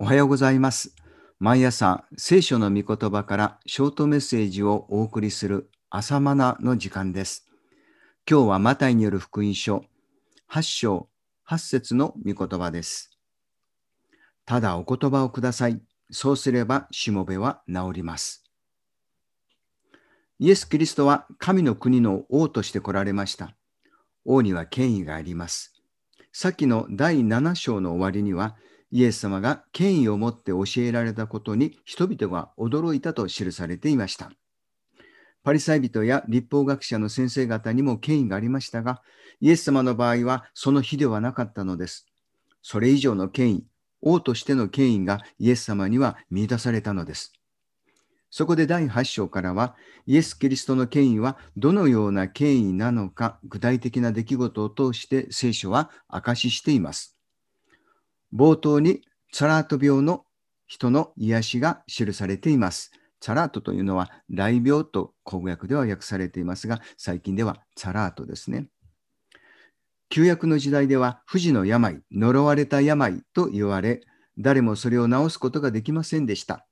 おはようございます。毎朝、聖書の御言葉からショートメッセージをお送りする朝マナの時間です。今日はマタイによる福音書8章8節の御言葉です。ただお言葉をください。そうすればしもべは治ります。イエス・キリストは神の国の王として来られました。王には権威があります。さっきの第7章の終わりには、イエス様が権威を持って教えられたことに人々が驚いたと記されていました。パリサイ人や立法学者の先生方にも権威がありましたが、イエス様の場合はその日ではなかったのです。それ以上の権威、王としての権威がイエス様には見出されたのです。そこで第8章からは、イエス・キリストの権威はどのような権威なのか、具体的な出来事を通して聖書は証ししています。冒頭にツァラート病の人の癒しが記されています。ツァラートというのは雷病と公訳では訳されていますが、最近ではツァラートですね。旧約の時代では不治の病、呪われた病と言われ、誰もそれを治すことができませんでした。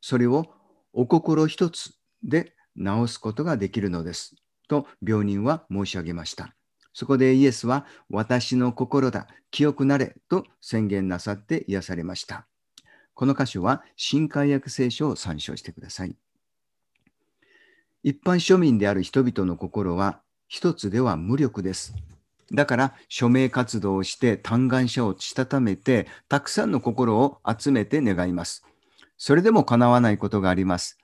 それをお心一つで治すことができるのです。と病人は申し上げました。そこでイエスは私の心だ、清くなれと宣言なさって癒されました。この箇所は新海訳聖書を参照してください。一般庶民である人々の心は一つでは無力です。だから署名活動をして嘆願者をしたためてたくさんの心を集めて願います。それでも叶わないことがあります。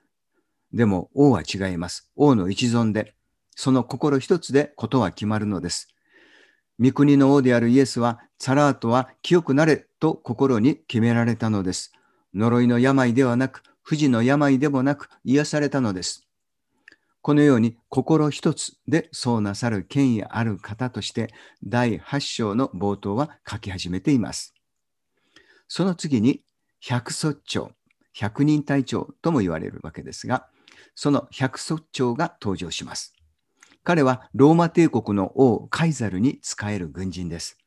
でも王は違います。王の一存で、その心一つでことは決まるのです。御国の王であるイエスは、サラートは清くなれと心に決められたのです。呪いの病ではなく、不治の病でもなく、癒されたのです。このように心一つでそうなさる権威ある方として、第8章の冒頭は書き始めています。その次に、百卒長、百人隊長とも言われるわけですが、その百卒長が登場します。彼はローマ帝国の王カイザルに仕える軍人です。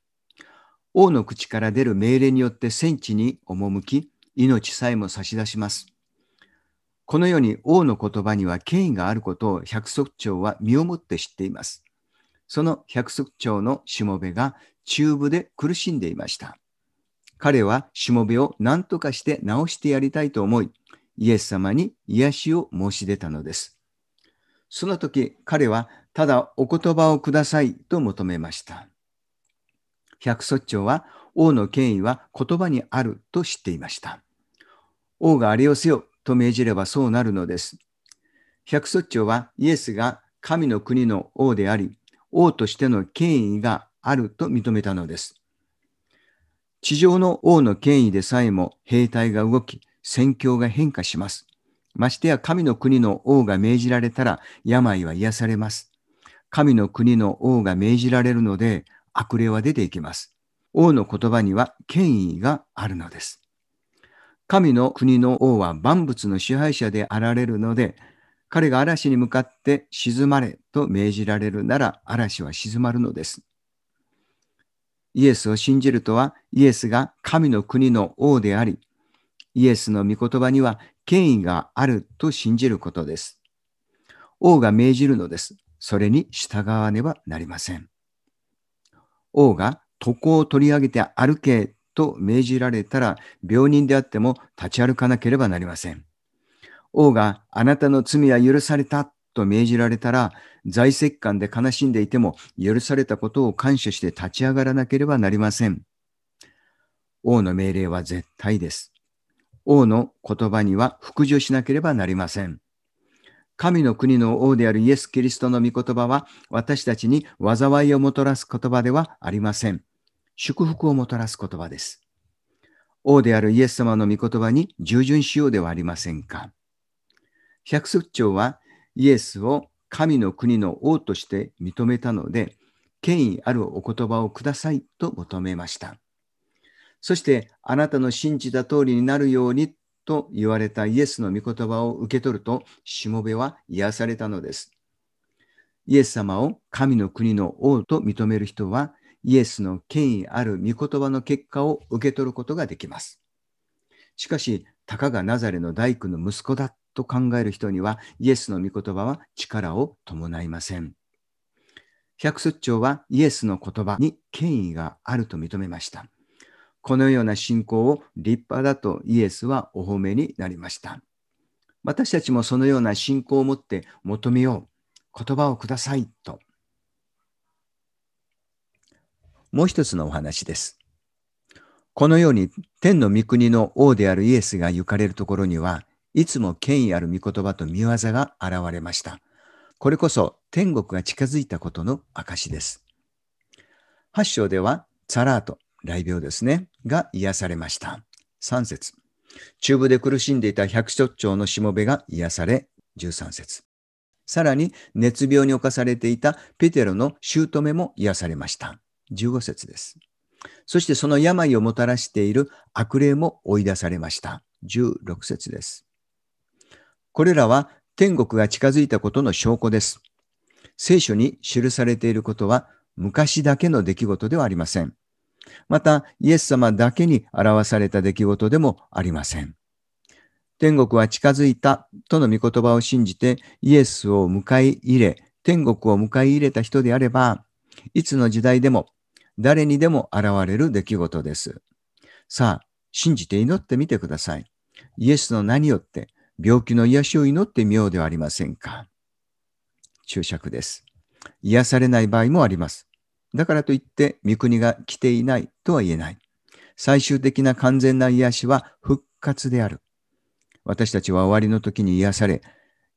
王の口から出る命令によって戦地に赴き、命さえも差し出します。このように王の言葉には権威があることを百卒長は身をもって知っています。その百卒長のしもべが中部で苦しんでいました。彼はしもべを何とかして治してやりたいと思い、イエス様に癒しを申し出たのです。その時、彼はただお言葉をくださいと求めました。百卒長は王の権威は言葉にあると知っていました。王があれをせよと命じればそうなるのです。百卒長はイエスが神の国の王であり、王としての権威があると認めたのです。地上の王の権威でさえも兵隊が動き、戦況が変化します。ましてや神の国の王が命じられたら病は癒されます。神の国の王が命じられるので悪霊は出ていきます。王の言葉には権威があるのです。神の国の王は万物の支配者であられるので、彼が嵐に向かって沈まれと命じられるなら嵐は静まるのです。イエスを信じるとは、イエスが神の国の王であり、イエスの御言葉には権威があると信じることです。王が命じるのです。それに従わねばなりません。王が床を取り上げて歩けと命じられたら、病人であっても立ち歩かなければなりません。王があなたの罪は許されたと命じられたら、在籍感で悲しんでいても許されたことを感謝して立ち上がらなければなりません。王の命令は絶対です。王の言葉には服従しなければなりません。神の国の王であるイエス・キリストの御言葉は私たちに災いをもたらす言葉ではありません。祝福をもたらす言葉です。王であるイエス様の御言葉に従順しようではありませんか。百卒長はイエスを神の国の王として認めたので、権威あるお言葉をくださいと求めました。そして、あなたの信じた通りになるようにと言われたイエスの御言葉を受け取ると、しもべは癒されたのです。イエス様を神の国の王と認める人は、イエスの権威ある御言葉の結果を受け取ることができます。しかし、たかがナザレの大工の息子だと考える人には、イエスの御言葉は力を伴いません。百卒長はイエスの言葉に権威があると認めました。このような信仰を立派だとイエスはお褒めになりました。私たちもそのような信仰を持って求めよう。言葉をくださいと。もう一つのお話です。このように天の御国の王であるイエスが行かれるところにはいつも権威ある御言葉と見業が現れました。これこそ天国が近づいたことの証です。8章では、サラート、雷病ですね、が癒されました。3節中部で苦しんでいた百卒長のしもべが癒され、13節さらに、熱病に侵されていたペテロの姑も癒されました。15節です。そしてその病をもたらしている悪霊も追い出されました。16節です。これらは天国が近づいたことの証拠です。聖書に記されていることは昔だけの出来事ではありません。また、イエス様だけに表された出来事でもありません。天国は近づいたとの御言葉を信じてイエスを迎え入れ、天国を迎え入れた人であれば、いつの時代でも誰にでも現れる出来事です。さあ、信じて祈ってみてください。イエスの名によって病気の癒しを祈ってみようではありませんか。注釈です。癒されない場合もあります。だからといって、御国が来ていないとは言えない。最終的な完全な癒しは復活である。私たちは終わりの時に癒され、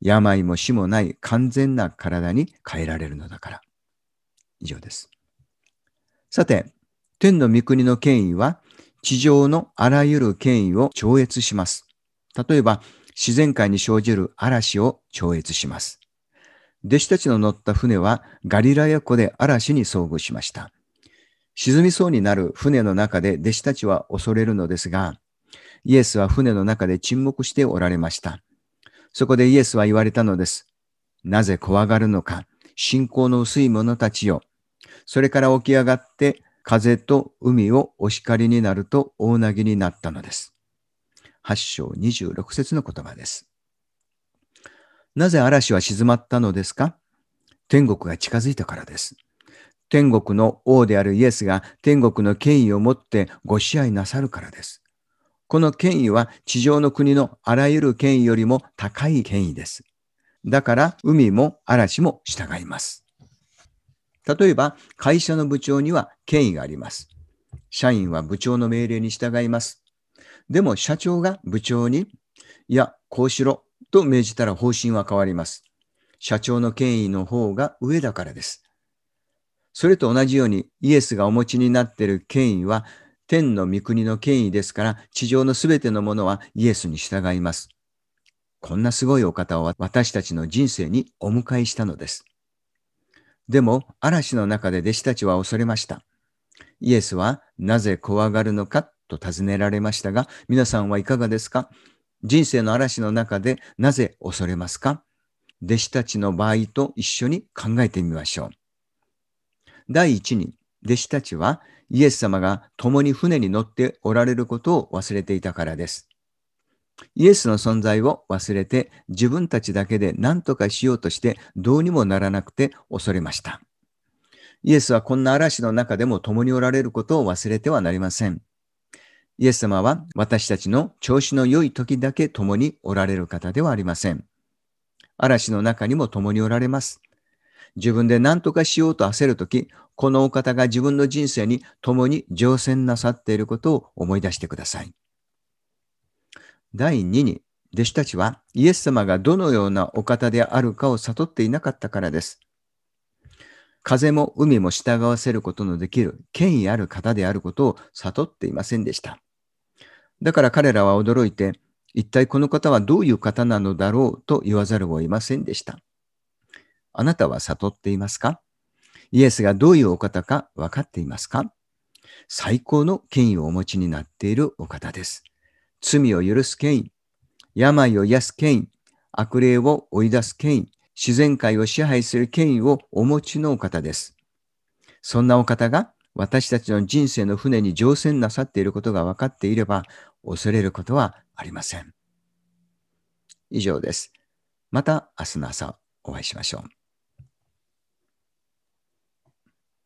病も死もない完全な体に変えられるのだから。以上です。さて、天の御国の権威は、地上のあらゆる権威を超越します。例えば、自然界に生じる嵐を超越します。弟子たちの乗った船はガリラヤ湖で嵐に遭遇しました。沈みそうになる船の中で弟子たちは恐れるのですが、イエスは船の中で沈黙しておられました。そこでイエスは言われたのです。なぜ怖がるのか、信仰の薄い者たちよ。それから起き上がって風と海をお叱りになると大なぎになったのです。8章26節の言葉です。なぜ嵐は静まったのですか？天国が近づいたからです。天国の王であるイエスが天国の権威を持ってご支配なさるからです。この権威は地上の国のあらゆる権威よりも高い権威です。だから海も嵐も従います。例えば会社の部長には権威があります。社員は部長の命令に従います。でも社長が部長に、いや、こうしろと命じたら方針は変わります。社長の権威の方が上だからです。それと同じようにイエスがお持ちになっている権威は天の御国の権威ですから地上のすべてのものはイエスに従います。こんなすごいお方を私たちの人生にお迎えしたのです。でも嵐の中で弟子たちは恐れました。イエスはなぜ怖がるのかと尋ねられましたが、皆さんはいかがですか？人生の嵐の中でなぜ恐れますか？弟子たちの場合と一緒に考えてみましょう。第一に、弟子たちはイエス様が共に船に乗っておられることを忘れていたからです。イエスの存在を忘れて自分たちだけで何とかしようとしてどうにもならなくて恐れました。イエスはこんな嵐の中でも共におられることを忘れてはなりません。イエス様は私たちの調子の良い時だけ共におられる方ではありません。嵐の中にも共におられます。自分で何とかしようと焦るとき、このお方が自分の人生に共に乗船なさっていることを思い出してください。第2に、弟子たちはイエス様がどのようなお方であるかを悟っていなかったからです。風も海も従わせることのできる権威ある方であることを悟っていませんでした。だから彼らは驚いて、一体この方はどういう方なのだろうと言わざるを得ませんでした。あなたは悟っていますか？イエスがどういうお方か分かっていますか？最高の権威をお持ちになっているお方です。罪を許す権威、病を癒す権威、悪霊を追い出す権威、自然界を支配する権威をお持ちのお方です。そんなお方が私たちの人生の船に乗船なさっていることが分かっていれば、恐れることはありません。以上です。また明日の朝お会いしましょう。